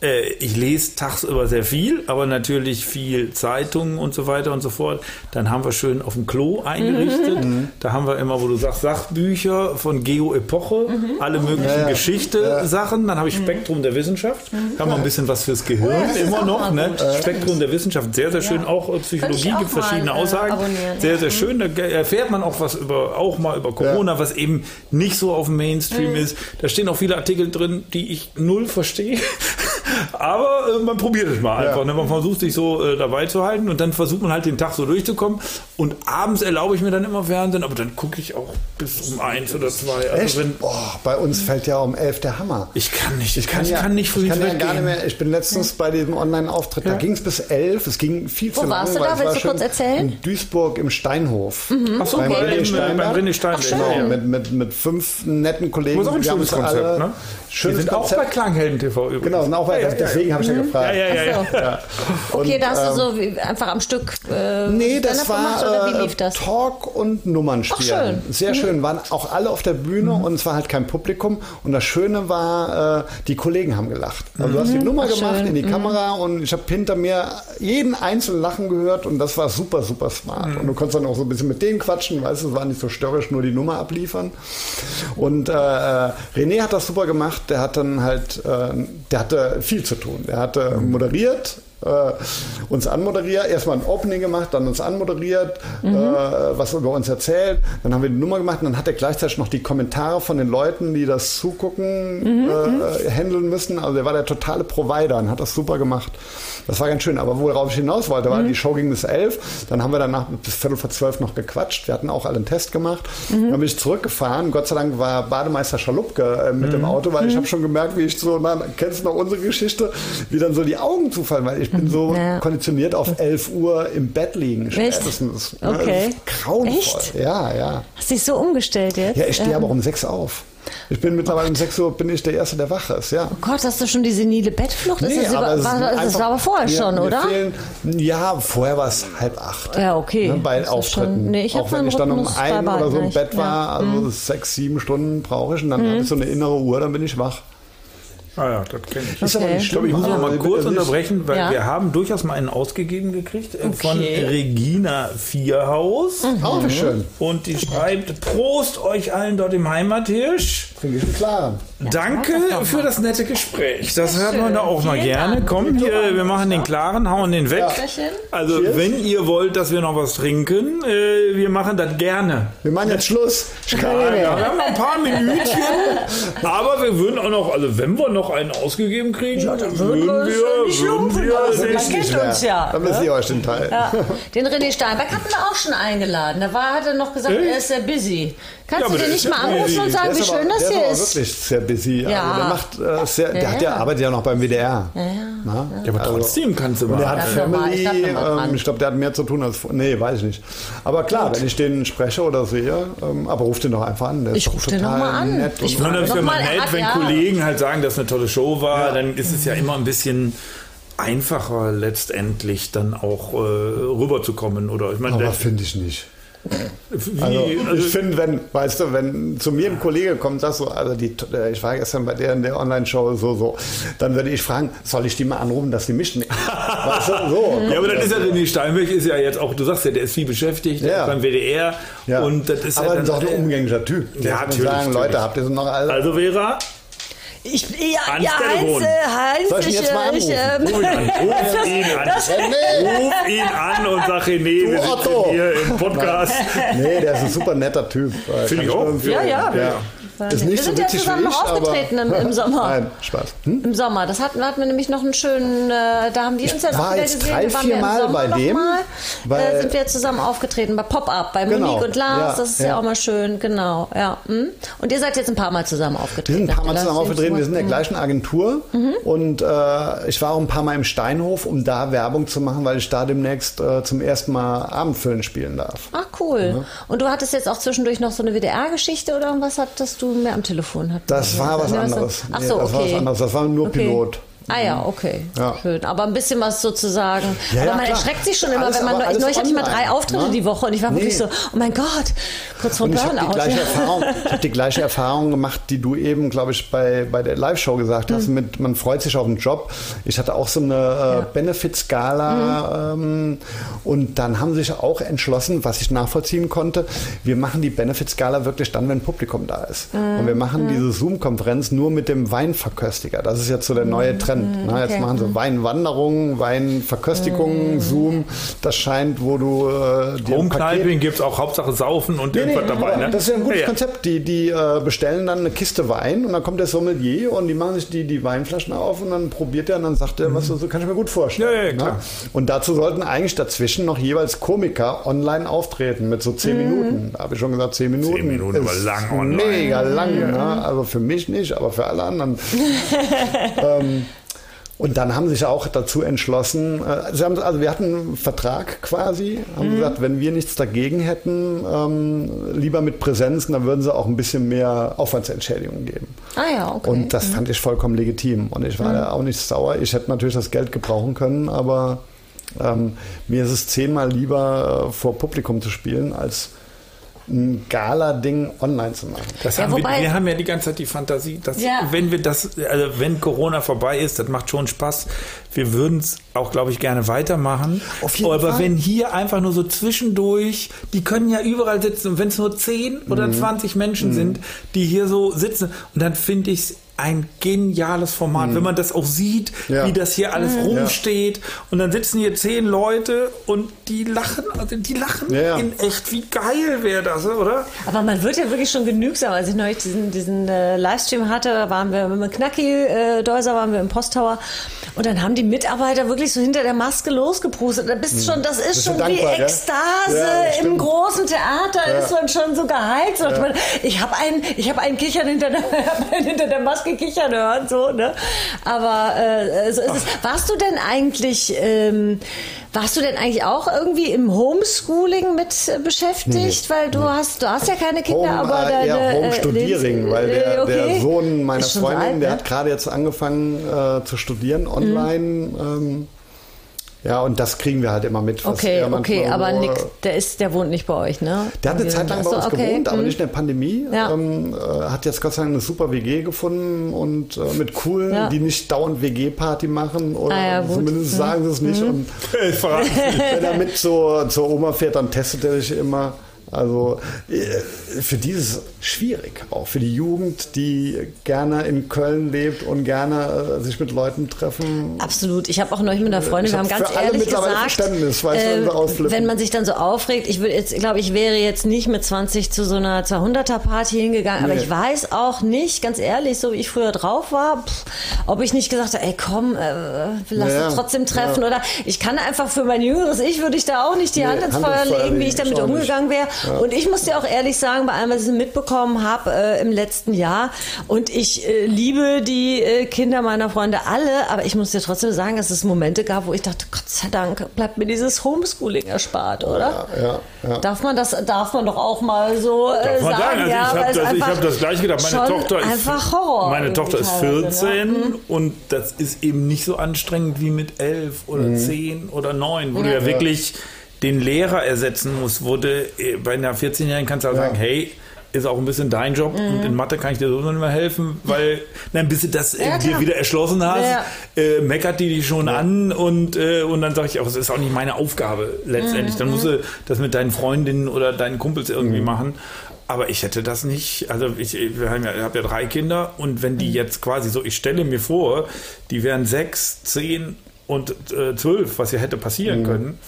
Speaker 1: Äh, ich lese tagsüber sehr viel, aber natürlich viel Zeitungen und so weiter und so fort. Dann haben wir schön auf dem Klo eingerichtet. Mhm. Da haben wir immer, wo du sagst, Sachbücher von Geo-Epoche, mhm. alle möglichen ja, ja. Geschichte-Sachen. Dann habe ich mhm. Spektrum der Wissenschaft. Mhm. Da haben wir ein bisschen was fürs Gehirn oh, immer noch. Ne? Spektrum der Wissenschaft, sehr, sehr schön. Ja. Auch äh, Psychologie gibt verschiedene mal, äh, Aussagen. Abonnieren. Sehr, sehr schön. Da erfährt man auch was über, auch mal über Corona, was eben nicht so auf dem Mainstream ist. Da stehen auch viele Artikel drin, die ich null verstehe. Aber äh, man probiert es mal einfach. Ja. Ne? Man versucht sich so äh, dabei zu halten und dann versucht man halt den Tag so durchzukommen. Und abends erlaube ich mir dann immer Fernsehen, aber dann gucke ich auch bis um eins oder zwei.
Speaker 2: Also Echt? Wenn, oh, bei uns fällt ja um elf der Hammer.
Speaker 1: Ich kann nicht. Ich kann, ich kann, ja, kann nicht früh ich kann ja
Speaker 2: gar nicht mehr. Ich bin letztens bei diesem Online-Auftritt, ja. da ging es bis elf. Es ging viel
Speaker 3: Wo
Speaker 2: zu
Speaker 3: lange. Wo warst du da? Willst du kurz erzählen?
Speaker 2: In Duisburg im Steinhof.
Speaker 1: Mhm. Ach so, beim René Steinberg. Beim René
Speaker 2: Steinberg. Genau, mit, mit, mit fünf netten Kollegen. Das ist auch
Speaker 1: ein schönes Konzept, ne? Schönes
Speaker 2: Die sind
Speaker 1: Konzept. auch bei Klanghelden TV übrigens.
Speaker 2: Genau, sind auch bei, deswegen habe ich ja mhm. gefragt.
Speaker 1: Ja, ja, ja. ja.
Speaker 3: Okay, und, da hast du ähm, so einfach am Stück
Speaker 2: äh, Nee, das war gemacht, äh, das? Talk und Nummernspielen. Ach, schön. Sehr schön, waren auch alle auf der Bühne mhm. und es war halt kein Publikum. Und das Schöne war, äh, die Kollegen haben gelacht. Also du hast die mhm. Nummer Ach, gemacht schön. in die mhm. Kamera und ich habe hinter mir jeden einzelnen Lachen gehört und das war super, super smart. Und du konntest dann auch so ein bisschen mit denen quatschen, weißt du, es war nicht so störrisch, nur die Nummer abliefern. Und äh, äh, René hat das super gemacht, der hat dann halt, äh, der hatte viel zu tun. Der hatte moderiert, äh, uns anmoderiert, erstmal ein Opening gemacht, dann uns anmoderiert, äh, was über uns erzählt, dann haben wir die Nummer gemacht und dann hat er gleichzeitig noch die Kommentare von den Leuten, die das zugucken, äh, handeln müssen. Also er war der totale Provider und hat das super gemacht. Das war ganz schön. Aber worauf ich hinaus wollte, war, die Show ging bis elf. Dann haben wir danach bis Viertel vor zwölf noch gequatscht. Wir hatten auch alle einen Test gemacht. Dann bin ich zurückgefahren. Gott sei Dank war Bademeister Schalupke äh, mit dem Auto, weil ich habe schon gemerkt, wie ich so, na, kennst du noch unsere Geschichte, wie dann so die Augen zufallen, weil ich bin so
Speaker 3: Ja.
Speaker 2: konditioniert auf 11 Uhr im Bett liegen. Spätestens. Ne,
Speaker 3: Okay.
Speaker 2: das ist Grauenvoll.
Speaker 3: Echt?
Speaker 2: Ja, ja.
Speaker 3: Hast dich so umgestellt jetzt?
Speaker 2: Ja, ich stehe
Speaker 3: Ähm,
Speaker 2: aber um 6 auf. Ich bin mittlerweile um 6 Uhr, bin ich der Erste, der wach ist, ja.
Speaker 3: Oh Gott, hast du schon die senile Bettflucht? ist das, über,
Speaker 2: es
Speaker 3: war, das
Speaker 2: einfach-
Speaker 3: war aber vorher
Speaker 2: mir-
Speaker 3: schon,
Speaker 2: mir
Speaker 3: oder?
Speaker 2: Fehlen, ja, vorher war es halb acht.
Speaker 3: Ja, okay.
Speaker 2: Ne, bei
Speaker 3: Das
Speaker 2: Auftritten.
Speaker 3: schon- nee, ich
Speaker 2: Auch wenn ich dann um ein oder so im. Bett war,
Speaker 3: Ja. Mhm.
Speaker 2: also sechs, sieben Stunden brauche ich und dann habe ich so eine innere Uhr, dann bin ich wach.
Speaker 1: Ah ja, das kenne ich.
Speaker 2: Das ist aber nicht
Speaker 1: Ich glaube, ich
Speaker 2: schlimm.
Speaker 1: muss noch mal
Speaker 2: Also,
Speaker 1: kurz
Speaker 2: also
Speaker 1: unterbrechen, weil
Speaker 3: Ja.
Speaker 1: wir haben durchaus mal einen ausgegeben gekriegt äh, von
Speaker 3: Okay.
Speaker 1: Regina Vierhaus.
Speaker 2: Oh, wie schön.
Speaker 1: Und die schreibt, Prost euch allen dort im Heimathirsch.
Speaker 2: Finde ich klar.
Speaker 1: Danke
Speaker 3: doch mal.
Speaker 1: für das nette Gespräch. Das hört man da auch mal gerne.
Speaker 3: Dank.
Speaker 1: Komm hier, wir machen den klaren, hauen den weg.
Speaker 3: Schön.
Speaker 1: Also
Speaker 2: Cheers.
Speaker 1: wenn ihr wollt, dass wir noch was trinken, äh, wir machen das gerne.
Speaker 2: Wir machen jetzt Schluss.
Speaker 1: Ja, wir haben noch ein paar Minütchen, *laughs* aber wir würden auch noch, also wenn wir noch einen ausgegeben kriegen, würden wir,
Speaker 3: wir uns nicht
Speaker 1: würden
Speaker 3: lumpen
Speaker 1: wir den-
Speaker 3: Man kennt uns ja.
Speaker 2: Dann wisst ihr euch den Teil.
Speaker 3: Ja, *laughs* den René Steinberg hatten wir auch schon eingeladen. Da war, hat er noch gesagt,
Speaker 1: Echt?
Speaker 3: er ist sehr busy. Kannst
Speaker 1: Ja,
Speaker 3: du
Speaker 1: aber
Speaker 3: den
Speaker 1: der
Speaker 3: nicht
Speaker 1: ist
Speaker 3: mal
Speaker 1: ja
Speaker 3: anrufen
Speaker 1: busy.
Speaker 3: und sagen,
Speaker 2: Der
Speaker 3: wie
Speaker 2: ist aber,
Speaker 3: schön das
Speaker 2: der ist
Speaker 3: hier
Speaker 2: aber
Speaker 3: ist?
Speaker 2: wirklich sehr busy.
Speaker 3: Ja.
Speaker 2: Also der macht äh, sehr, der
Speaker 3: Ja,
Speaker 2: hat ja,
Speaker 3: ja.
Speaker 2: arbeitet ja noch beim WDR.
Speaker 3: Ja, ja.
Speaker 1: Ja, aber trotzdem kannst du
Speaker 2: Und der
Speaker 1: mal.
Speaker 2: hat
Speaker 3: mal,
Speaker 2: Family,
Speaker 3: ich mal
Speaker 2: ähm, ich glaube, der hat mehr zu tun als. Nee, weiß ich nicht. Aber klar, wenn ich den spreche oder sehe, ähm, aber ruf den doch einfach an. Der ist
Speaker 3: Ich
Speaker 2: doch
Speaker 3: ruf den
Speaker 2: total
Speaker 3: noch mal an.
Speaker 2: Nett
Speaker 3: Ich
Speaker 1: Ich das ist ja
Speaker 3: Nochmal,
Speaker 1: immer
Speaker 3: er
Speaker 1: nett, wenn
Speaker 3: ja-
Speaker 1: Kollegen halt sagen, dass es eine tolle Show war, dann ist es ja immer ein bisschen einfacher letztendlich dann auch äh, rüberzukommen oder ich meine
Speaker 2: aber finde ich nicht.
Speaker 1: wie,
Speaker 2: Also,
Speaker 1: also,
Speaker 2: ich finde, wenn, weißt du, wenn zu mir ein Kollege kommt, das so, also die, ich war gestern bei der in der Online-Show so, so, dann würde ich fragen, soll ich die mal anrufen, dass die mich nehmen? *laughs* weißt du, so.
Speaker 1: ja, aber das ist ja René Steinberg ist ja jetzt auch, du sagst ja, der ist viel beschäftigt der
Speaker 2: Ja.
Speaker 1: ist beim WDR
Speaker 2: Ja.
Speaker 1: und das ist
Speaker 2: aber
Speaker 1: ja
Speaker 2: doch ein
Speaker 1: dann, äh,
Speaker 2: umgänglicher Typ.
Speaker 1: Ja, natürlich,
Speaker 2: Sagen,
Speaker 1: natürlich.
Speaker 2: Leute, habt ihr so noch alle?
Speaker 1: also Vera,
Speaker 3: Ich, ja,
Speaker 1: Ans
Speaker 3: ja Heinz,
Speaker 1: Telefon.
Speaker 3: Heinz,
Speaker 2: Soll ich ihn
Speaker 3: ich,
Speaker 2: jetzt mal
Speaker 3: ich,
Speaker 2: anrufen?
Speaker 3: ähm,
Speaker 1: ruf ihn an, *laughs* ruf ihn an. Ruf ihn an und sag René, wir
Speaker 2: Otto.
Speaker 1: sitzen hier im Podcast.
Speaker 2: nee, der ist ein super netter Typ.
Speaker 1: Finde ich auch.
Speaker 2: empfehlen.
Speaker 3: Ja, ja.
Speaker 2: Ja. Ist nicht
Speaker 3: wir
Speaker 2: so
Speaker 3: sind ja zusammen noch aufgetreten im, im Sommer.
Speaker 2: Nein, Spaß. Hm?
Speaker 3: Im Sommer. Das hatten, hatten wir nämlich noch einen schönen, äh, da haben wir uns ja
Speaker 2: war
Speaker 3: auch wieder gesehen.
Speaker 2: drei,
Speaker 3: Da
Speaker 2: vier
Speaker 3: wir
Speaker 2: Mal bei dem,
Speaker 3: Mal,
Speaker 2: weil-
Speaker 3: äh, sind wir zusammen aufgetreten bei Pop-Up, bei
Speaker 2: Genau,
Speaker 3: Monique und Lars.
Speaker 2: ja,
Speaker 3: das ist ja.
Speaker 2: ja.
Speaker 3: auch mal schön, genau. Ja. hm. Und ihr seid jetzt ein paar Mal zusammen
Speaker 2: Wir
Speaker 3: aufgetreten.
Speaker 2: sind ein paar Mal zusammen aufgetreten, wir sind in der
Speaker 3: Mhm.
Speaker 2: gleichen Agentur und äh, ich war auch ein paar Mal im Steinhof, um da Werbung zu machen, weil ich da demnächst äh, zum ersten Mal Abendfüllen spielen darf.
Speaker 3: Ach cool. Und du hattest jetzt auch zwischendurch noch so eine WDR-Geschichte oder irgendwas hattest du mehr am Telefon? Hatten
Speaker 2: Das war was
Speaker 3: Nee,
Speaker 2: anderes.
Speaker 3: Ach
Speaker 2: Nee,
Speaker 3: so,
Speaker 2: das war
Speaker 3: okay.
Speaker 2: was anderes. Das war nur
Speaker 3: Okay.
Speaker 2: Pilot.
Speaker 3: Ah ja, okay.
Speaker 2: Ja.
Speaker 3: Schön. Aber ein bisschen was sozusagen.
Speaker 2: Ja,
Speaker 3: aber
Speaker 2: ja,
Speaker 3: man
Speaker 2: klar.
Speaker 3: erschreckt sich schon immer,
Speaker 2: Alles-
Speaker 3: wenn man neulich hatte ich mal drei
Speaker 2: online,
Speaker 3: Auftritte
Speaker 2: ne?
Speaker 3: die Woche und ich war wirklich
Speaker 2: Nee.
Speaker 3: so, oh mein Gott, kurz vor
Speaker 2: Und ich habe die,
Speaker 3: Burnout.
Speaker 2: gleiche
Speaker 3: ja.
Speaker 2: Erfahrung, ich hab die gleiche Erfahrung gemacht, die du eben, glaube ich, bei, bei der Live-Show gesagt
Speaker 3: Mhm.
Speaker 2: hast, mit man freut sich auf den Job. Ich hatte auch so eine äh, Benefit-Skala
Speaker 3: Mhm.
Speaker 2: ähm, und dann haben sie sich auch entschlossen, was ich nachvollziehen konnte, wir machen die Benefit-Skala wirklich dann, wenn Publikum da ist.
Speaker 3: Mhm.
Speaker 2: Und wir machen diese Zoom-Konferenz nur mit dem Weinverköstiger. Das ist jetzt so der neue Trend. Ne? Jetzt
Speaker 3: Mhm. okay.
Speaker 2: machen sie Weinwanderung, Weinverköstigung, Zoom. Das scheint, wo du äh, dir
Speaker 1: Homekneipen gibt es auch Hauptsache Saufen und
Speaker 2: Nee, nee,
Speaker 1: irgendwas dabei.
Speaker 2: aber
Speaker 1: Ne?
Speaker 2: Das ist ja ein gutes
Speaker 1: Ja.
Speaker 2: Konzept. Die, die äh, bestellen dann eine Kiste Wein und dann kommt der Sommelier und die machen sich die, die Weinflaschen auf und dann probiert er und dann sagt er, was so kann ich mir gut vorstellen.
Speaker 1: Mhm. Ja, ja,
Speaker 2: ne?
Speaker 1: klar.
Speaker 2: Und dazu sollten eigentlich dazwischen noch jeweils Komiker online auftreten mit so zehn Minuten. Da habe ich schon gesagt, zehn Minuten.
Speaker 1: Minuten, aber
Speaker 2: ist
Speaker 1: lang online.
Speaker 2: Mega lang. Ne? Also für mich nicht, aber für alle anderen. *laughs* ähm, und dann haben sie sich auch dazu entschlossen, äh, sie haben, also wir hatten einen Vertrag quasi, haben gesagt, wenn wir nichts dagegen hätten, ähm, lieber mit Präsenz, dann würden sie auch ein bisschen mehr Aufwandsentschädigung geben.
Speaker 3: Ah ja, okay.
Speaker 2: Und das fand ich vollkommen legitim. Und ich war da auch nicht sauer. Ich hätte natürlich das Geld gebrauchen können, aber ähm, mir ist es zehnmal lieber, äh, vor Publikum zu spielen, als ein Gala-Ding online zu machen.
Speaker 1: Das
Speaker 3: Ja,
Speaker 1: haben wir,
Speaker 3: wobei-
Speaker 1: wir haben ja die ganze Zeit die Fantasie, dass
Speaker 3: Ja.
Speaker 1: wenn wir das, also wenn Corona vorbei ist, das macht schon Spaß. Wir würden es auch, glaube ich, gerne weitermachen.
Speaker 2: Auf jeden
Speaker 1: Aber
Speaker 2: Fall.
Speaker 1: wenn hier einfach nur so zwischendurch, die können ja überall sitzen und wenn es nur 10 oder
Speaker 2: Mhm.
Speaker 1: 20 Menschen sind, die hier so sitzen, und dann finde ich es ein geniales Format, wenn man das auch sieht,
Speaker 2: Mhm. Ja.
Speaker 1: wie das hier alles rumsteht. Und dann sitzen hier zehn Leute und die lachen, also die lachen
Speaker 2: Ja, ja.
Speaker 1: in echt. Wie geil wäre das, oder?
Speaker 3: Aber man wird ja wirklich schon genügsam. Als ich neulich diesen, diesen äh, Livestream hatte, waren wir mit Knacki äh, Deuser, waren wir im Posttower und dann haben die Mitarbeiter wirklich so hinter der Maske losgeprustet. Da bist schon, das ist
Speaker 2: Bist
Speaker 3: schon wie
Speaker 2: dankbar, gell?
Speaker 3: Ekstase
Speaker 2: Ja, das
Speaker 3: im großen Theater ist man schon so geheizt. Ich habe einen, ich habe einen Kichern hinter der, *laughs* hinter der Maske kichern hören, so ne. Aber äh, so ist es. Warst du denn eigentlich, ähm, warst du denn eigentlich auch irgendwie im Homeschooling mit äh, beschäftigt? Weil du hast, du hast ja keine Kinder,
Speaker 2: Home,
Speaker 3: aber
Speaker 2: äh,
Speaker 3: deine
Speaker 2: eher Home
Speaker 3: äh,
Speaker 2: weil der,
Speaker 3: okay.
Speaker 2: der Sohn meiner Freundin,
Speaker 3: alt,
Speaker 2: der
Speaker 3: ne?
Speaker 2: hat gerade jetzt angefangen äh, zu studieren
Speaker 3: Mhm.
Speaker 2: online. Ähm, ja, und das kriegen wir halt immer mit. was
Speaker 3: Okay, okay, aber
Speaker 2: so,
Speaker 3: Nick, der ist, der wohnt nicht bei euch, ne?
Speaker 2: Der hat eine Zeit lang bei
Speaker 3: Ach so,
Speaker 2: uns
Speaker 3: okay,
Speaker 2: gewohnt, aber
Speaker 3: hm.
Speaker 2: nicht in der Pandemie.
Speaker 3: Ja.
Speaker 2: Ähm, äh, hat jetzt Gott sei Dank eine super WG gefunden und äh, mit coolen,
Speaker 3: Ja.
Speaker 2: die nicht dauernd WG-Party machen oder
Speaker 3: Ah ja,
Speaker 2: zumindest sagen sie es nicht.
Speaker 3: Mhm.
Speaker 2: Und wenn er mit zur, zur Oma fährt, dann testet er sich immer. Also äh, für die ist es schwierig, auch für die Jugend, die gerne in Köln lebt und gerne äh, sich mit Leuten treffen.
Speaker 3: Absolut. Ich habe auch neulich mit einer Freundin,
Speaker 2: Ich
Speaker 3: wir haben
Speaker 2: hab
Speaker 3: ganz
Speaker 2: für
Speaker 3: ehrlich gesagt,
Speaker 2: du, wenn
Speaker 3: man sich dann so aufregt, ich würde jetzt, glaube ich, wäre jetzt nicht mit 20 zu so einer 200er Party hingegangen, aber
Speaker 2: Nee.
Speaker 3: ich weiß auch nicht, ganz ehrlich, so wie ich früher drauf war, pff, ob ich nicht gesagt habe, ey komm, äh, lass
Speaker 2: Ja,
Speaker 3: uns trotzdem treffen
Speaker 2: ja.
Speaker 3: oder ich kann einfach für mein jüngeres Ich würde ich da auch nicht die
Speaker 2: Nee,
Speaker 3: Hand ins Feuer legen, wie ich damit umgegangen wäre. Und ich muss dir auch ehrlich sagen, bei allem, was ich mitbekommen habe äh, im letzten Jahr und ich äh, liebe die äh, Kinder meiner Freunde alle, aber ich muss dir trotzdem sagen, dass es Momente gab, wo ich dachte, Gott sei Dank bleibt mir dieses Homeschooling erspart, oder?
Speaker 2: Ja, ja.
Speaker 3: Darf man das, darf man doch auch mal so äh,
Speaker 1: Darf man
Speaker 3: sagen,
Speaker 1: sagen, also
Speaker 3: ja,
Speaker 1: ich habe das, ich hab das gleich gedacht. Meine Tochter ist
Speaker 3: einfach Horror.
Speaker 1: Meine Tochter ist
Speaker 3: teilweise, ne?
Speaker 1: 14
Speaker 3: Mhm.
Speaker 1: und das ist eben nicht so anstrengend wie mit 11 oder 10 oder 9, wo du ja wirklich den Lehrer ersetzen musst. Wurde äh, bei einer 14-Jährigen kannst du auch
Speaker 2: Ja.
Speaker 1: sagen, hey, ist auch ein bisschen dein Job
Speaker 3: Mhm.
Speaker 1: und in Mathe kann ich dir sowieso nicht mehr helfen, weil dann bis du das äh,
Speaker 3: Ja,
Speaker 1: dir wieder erschlossen hast,
Speaker 3: Ja.
Speaker 1: äh, meckert die dich schon an und, äh, und dann sage ich auch, es ist auch nicht meine Aufgabe letztendlich.
Speaker 3: Mhm.
Speaker 1: Dann musst du das mit deinen Freundinnen oder deinen Kumpels irgendwie machen. Aber ich hätte das nicht, also ich, wir haben ja, ich habe ja drei Kinder und wenn
Speaker 3: Mhm.
Speaker 1: die jetzt quasi so, ich stelle mir vor, die wären sechs, zehn und äh, zwölf, was ja hätte
Speaker 2: Mhm.
Speaker 1: passieren können,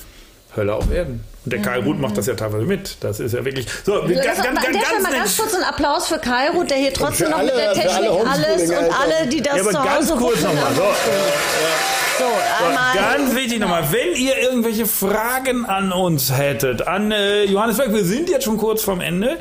Speaker 1: Hölle auf Erden. Und der Kai Ruth macht das ja teilweise mit. Das ist ja wirklich so. Ganz,
Speaker 3: Das-
Speaker 1: ganz,
Speaker 3: an
Speaker 1: ganz,
Speaker 3: der Stelle
Speaker 1: ganz,
Speaker 3: mal ganz kurz einen Applaus für Kairo, der hier trotzdem noch mit
Speaker 2: alle-
Speaker 3: der Technik alles und alle, die das
Speaker 1: Ja, aber
Speaker 3: zu
Speaker 1: ganz
Speaker 3: Hause
Speaker 1: kurz
Speaker 3: wuppen,
Speaker 1: nochmal. So.
Speaker 3: So, einmal.
Speaker 1: Ganz wichtig nochmal, wenn ihr irgendwelche Fragen an uns hättet, an äh, Johannes Berg, wir sind jetzt schon kurz vorm Ende,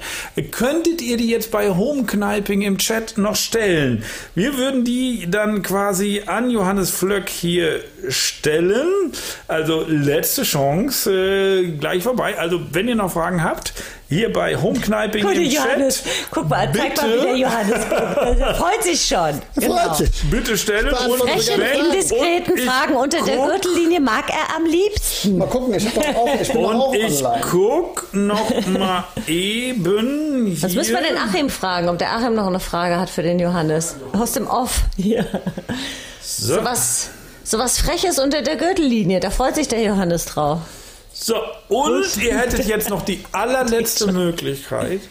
Speaker 1: könntet ihr die jetzt bei Homekneiping im Chat noch stellen? Wir würden die dann quasi an Johannes Flöck hier stellen. Also letzte Chance, äh, gleich vorbei. Also wenn ihr noch Fragen habt, hier bei Homekneiping
Speaker 3: Guck,
Speaker 1: im
Speaker 3: Johannes,
Speaker 1: Chat.
Speaker 3: guck mal, zeig mal, wie der Johannes guckt. Er freut sich schon. Genau.
Speaker 2: Freut sich.
Speaker 1: Bitte stellen
Speaker 2: Beantwortet
Speaker 1: und
Speaker 3: Freche,
Speaker 1: wenn-
Speaker 3: indiskreten
Speaker 1: und
Speaker 3: Fragen unter der Gürtellinie mag er am liebsten.
Speaker 2: Mal gucken, ich, hab doch auch, ich bin doch auch
Speaker 1: Und ich
Speaker 2: online.
Speaker 1: guck noch mal eben hier.
Speaker 3: Jetzt müssen wir den Achim fragen, ob der Achim noch eine Frage hat für den Johannes. Aus dem Off hier.
Speaker 1: so.
Speaker 3: So was, so was Freches unter der Gürtellinie, da freut sich der Johannes drauf.
Speaker 1: So, und ihr hättet jetzt noch die *laughs* allerletzte Möglichkeit,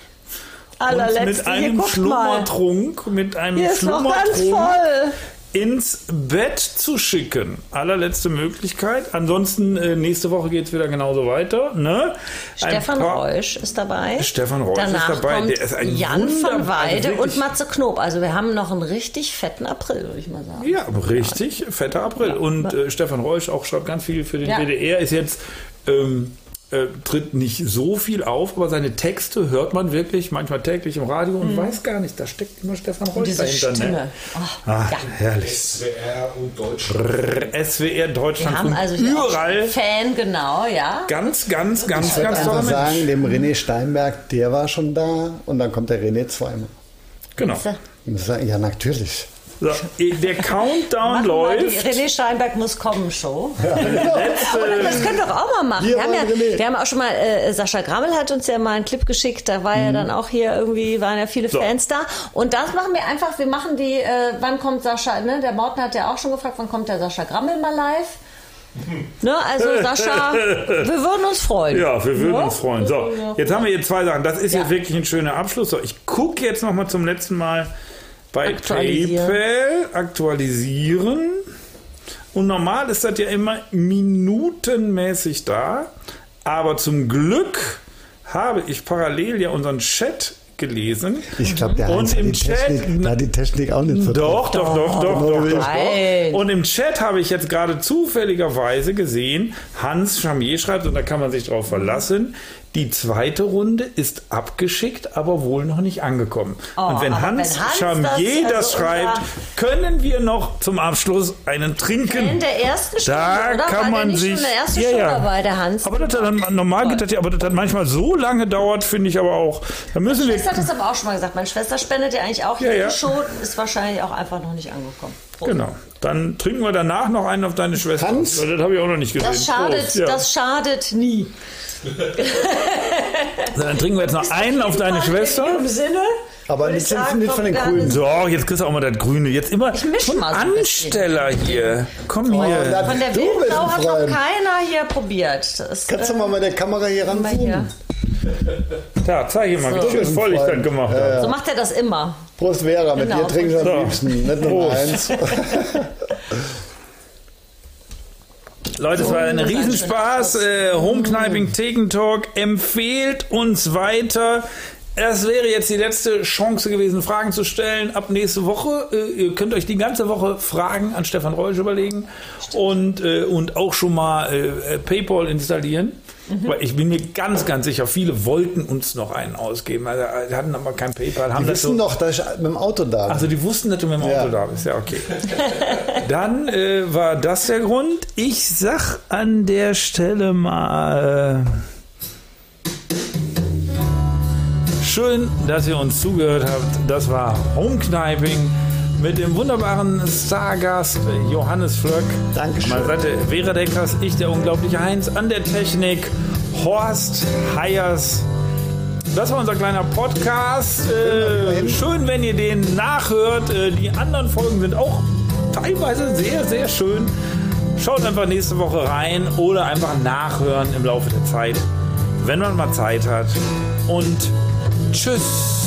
Speaker 3: Allerletzte,
Speaker 1: mit einem. Schlummertrunk, mit einem
Speaker 3: Hier ist
Speaker 1: Schlummertrunk
Speaker 3: voll.
Speaker 1: ins Bett zu schicken. Allerletzte Möglichkeit. Ansonsten äh, nächste Woche geht es wieder genauso weiter. Ne?
Speaker 3: Stefan
Speaker 1: paar-
Speaker 3: Reusch ist dabei.
Speaker 1: Stefan Reusch ist
Speaker 3: Danach
Speaker 1: dabei.
Speaker 3: Kommt
Speaker 1: Der ist ein
Speaker 3: Jan
Speaker 1: Wunder-
Speaker 3: van Weide
Speaker 1: also
Speaker 3: und Matze Knob. Also wir haben noch einen richtig fetten April, würde ich mal sagen.
Speaker 1: Ja, richtig, fetter April. Und äh, Stefan Reusch auch schreibt ganz viel für den
Speaker 3: Ja.
Speaker 1: WDR, ist jetzt, ähm, äh, tritt nicht so viel auf, aber seine Texte hört man wirklich manchmal täglich im Radio und weiß gar nicht, da steckt immer Stefan
Speaker 3: Mhm. Diese
Speaker 1: dahinter.
Speaker 3: Stimme.
Speaker 1: Ne?
Speaker 3: Ach,
Speaker 1: Ah,
Speaker 3: ja.
Speaker 1: herrlich.
Speaker 4: SWR und Deutschland.
Speaker 1: SWR
Speaker 3: Wir
Speaker 1: Deutschland
Speaker 3: haben also hier auch
Speaker 1: überall
Speaker 3: Fan, genau, ja.
Speaker 1: ganz, ganz, ganz,
Speaker 2: Ich würde
Speaker 1: ganz
Speaker 2: einfach
Speaker 1: Mensch.
Speaker 2: sagen, dem René Steinberg, der war schon da und dann kommt der René zweimal.
Speaker 1: Genau.
Speaker 2: Ich Ja, natürlich.
Speaker 1: So, der Countdown
Speaker 3: wir mal die
Speaker 1: läuft.
Speaker 3: René Steinberg muss kommen Show. Oder das können wir doch auch mal machen.
Speaker 2: Hier
Speaker 3: Wir haben, ja, wir haben auch schon mal, äh, Sascha Grammel hat uns ja mal einen Clip geschickt, da war ja dann auch hier irgendwie, waren ja viele
Speaker 1: Mhm. So.
Speaker 3: Fans da. Und das machen wir einfach, wir machen die, äh, wann kommt Sascha, ne? Der Morten hat ja auch schon gefragt, wann kommt der Sascha Grammel mal live? *laughs* Ne, also Sascha, *laughs* wir würden uns freuen.
Speaker 1: Ja, wir würden
Speaker 3: Ja?
Speaker 1: uns freuen. So, jetzt haben wir hier zwei Sachen. Das ist
Speaker 3: Ja.
Speaker 1: jetzt wirklich ein schöner Abschluss. So, ich gucke jetzt noch mal zum letzten Mal bei
Speaker 3: Aktualisieren.
Speaker 1: PayPal aktualisieren. Und normal ist das ja immer minutenmäßig da. Aber zum Glück habe ich parallel ja unseren Chat gelesen.
Speaker 2: Ich glaube, der
Speaker 1: Und im
Speaker 2: die,
Speaker 1: Chat-
Speaker 2: Technik, da hat die Technik auch nicht so
Speaker 1: Doch, doch, doch, doch, doch, doch.
Speaker 3: Nein.
Speaker 1: Und im Chat habe ich jetzt gerade zufälligerweise gesehen, Hans Chamier schreibt, und da kann man sich drauf verlassen, die zweite Runde ist abgeschickt, aber wohl noch nicht angekommen. und wenn
Speaker 3: Oh,
Speaker 1: Hans,
Speaker 3: wenn Hans
Speaker 1: Chamier
Speaker 3: das,
Speaker 1: das,
Speaker 3: also
Speaker 1: schreibt, können wir noch zum Abschluss einen
Speaker 3: In
Speaker 1: trinken.
Speaker 3: der ersten Stunde,
Speaker 1: Da
Speaker 3: oder?
Speaker 1: kann man sich.
Speaker 3: schon in der ersten
Speaker 1: ja,
Speaker 3: Stunde
Speaker 1: ja.
Speaker 3: dabei, der Hans.
Speaker 1: Aber das hat dann, normal geht das ja, aber das hat manchmal so lange dauert, finde ich aber auch. Da müssen
Speaker 3: Meine
Speaker 1: wir.
Speaker 3: Schwester hat das aber auch schon mal gesagt. Meine Schwester spendet ja eigentlich auch
Speaker 1: Ja, ja.
Speaker 3: Show, ist wahrscheinlich auch einfach noch nicht angekommen. Prost.
Speaker 1: Genau. Dann trinken wir danach noch einen auf deine Schwester.
Speaker 2: Hans?
Speaker 1: Das habe ich auch noch nicht gesehen.
Speaker 3: Das schadet,
Speaker 1: Prost, ja.
Speaker 3: das schadet nie. *laughs*
Speaker 1: So, dann trinken wir jetzt noch einen auf deine Schwester.
Speaker 3: In ihrem Sinne.
Speaker 2: Aber nicht,
Speaker 3: ich sagen,
Speaker 2: nicht von den Grünen.
Speaker 1: So, jetzt kriegst du auch mal das Grüne. Jetzt immer
Speaker 3: bisschen.
Speaker 1: Ansteller hier. Komm hier.
Speaker 2: da-
Speaker 3: Von der Wildblau hat noch keiner hier probiert. Das,
Speaker 2: Kannst du
Speaker 3: äh,
Speaker 2: mal mit der Kamera hier ranzoomen?
Speaker 3: hier.
Speaker 1: Da, zeig hier mal, wie
Speaker 2: So.
Speaker 1: schön voll ich das gemacht habe.
Speaker 3: So macht er das immer.
Speaker 2: Prost Vera, mit
Speaker 3: Genau.
Speaker 2: dir trinken wir am liebsten. Nicht nur eins. *laughs*
Speaker 1: Leute, es war ein
Speaker 3: ein
Speaker 1: Riesenspaß. Äh, Homekniping Thekentalk empfehlt uns weiter. Das wäre jetzt die letzte Chance gewesen, Fragen zu stellen. Ab nächste Woche. Äh, ihr könnt euch die ganze Woche Fragen an Stefan Reusch überlegen und, äh, und auch schon mal äh, PayPal installieren. Weil ich bin mir ganz, ganz sicher, viele wollten uns noch einen ausgeben. Also, äh, hatten aber kein PayPal. Haben
Speaker 2: Die
Speaker 1: das so
Speaker 2: wissen doch, dass ich mit dem Auto da bin.
Speaker 1: also die wussten, dass du mit dem Auto
Speaker 2: Ja.
Speaker 1: da bist. Ja, okay. *laughs* Dann äh, war das der Grund. Ich sag an der Stelle mal äh, schön, dass ihr uns zugehört habt. Das war Homekniping mit dem wunderbaren Stargast Johannes Flöck.
Speaker 2: Dankeschön.
Speaker 1: Meine Seite Vera Deckers, ich der unglaubliche Heinz, an der Technik Horst Heyers. Das war unser kleiner Podcast. Äh, schön, wenn ihr den nachhört. Äh, die anderen Folgen sind auch teilweise sehr, sehr schön. Schaut einfach nächste Woche rein oder einfach nachhören im Laufe der Zeit, wenn man mal Zeit hat. Und tschüss.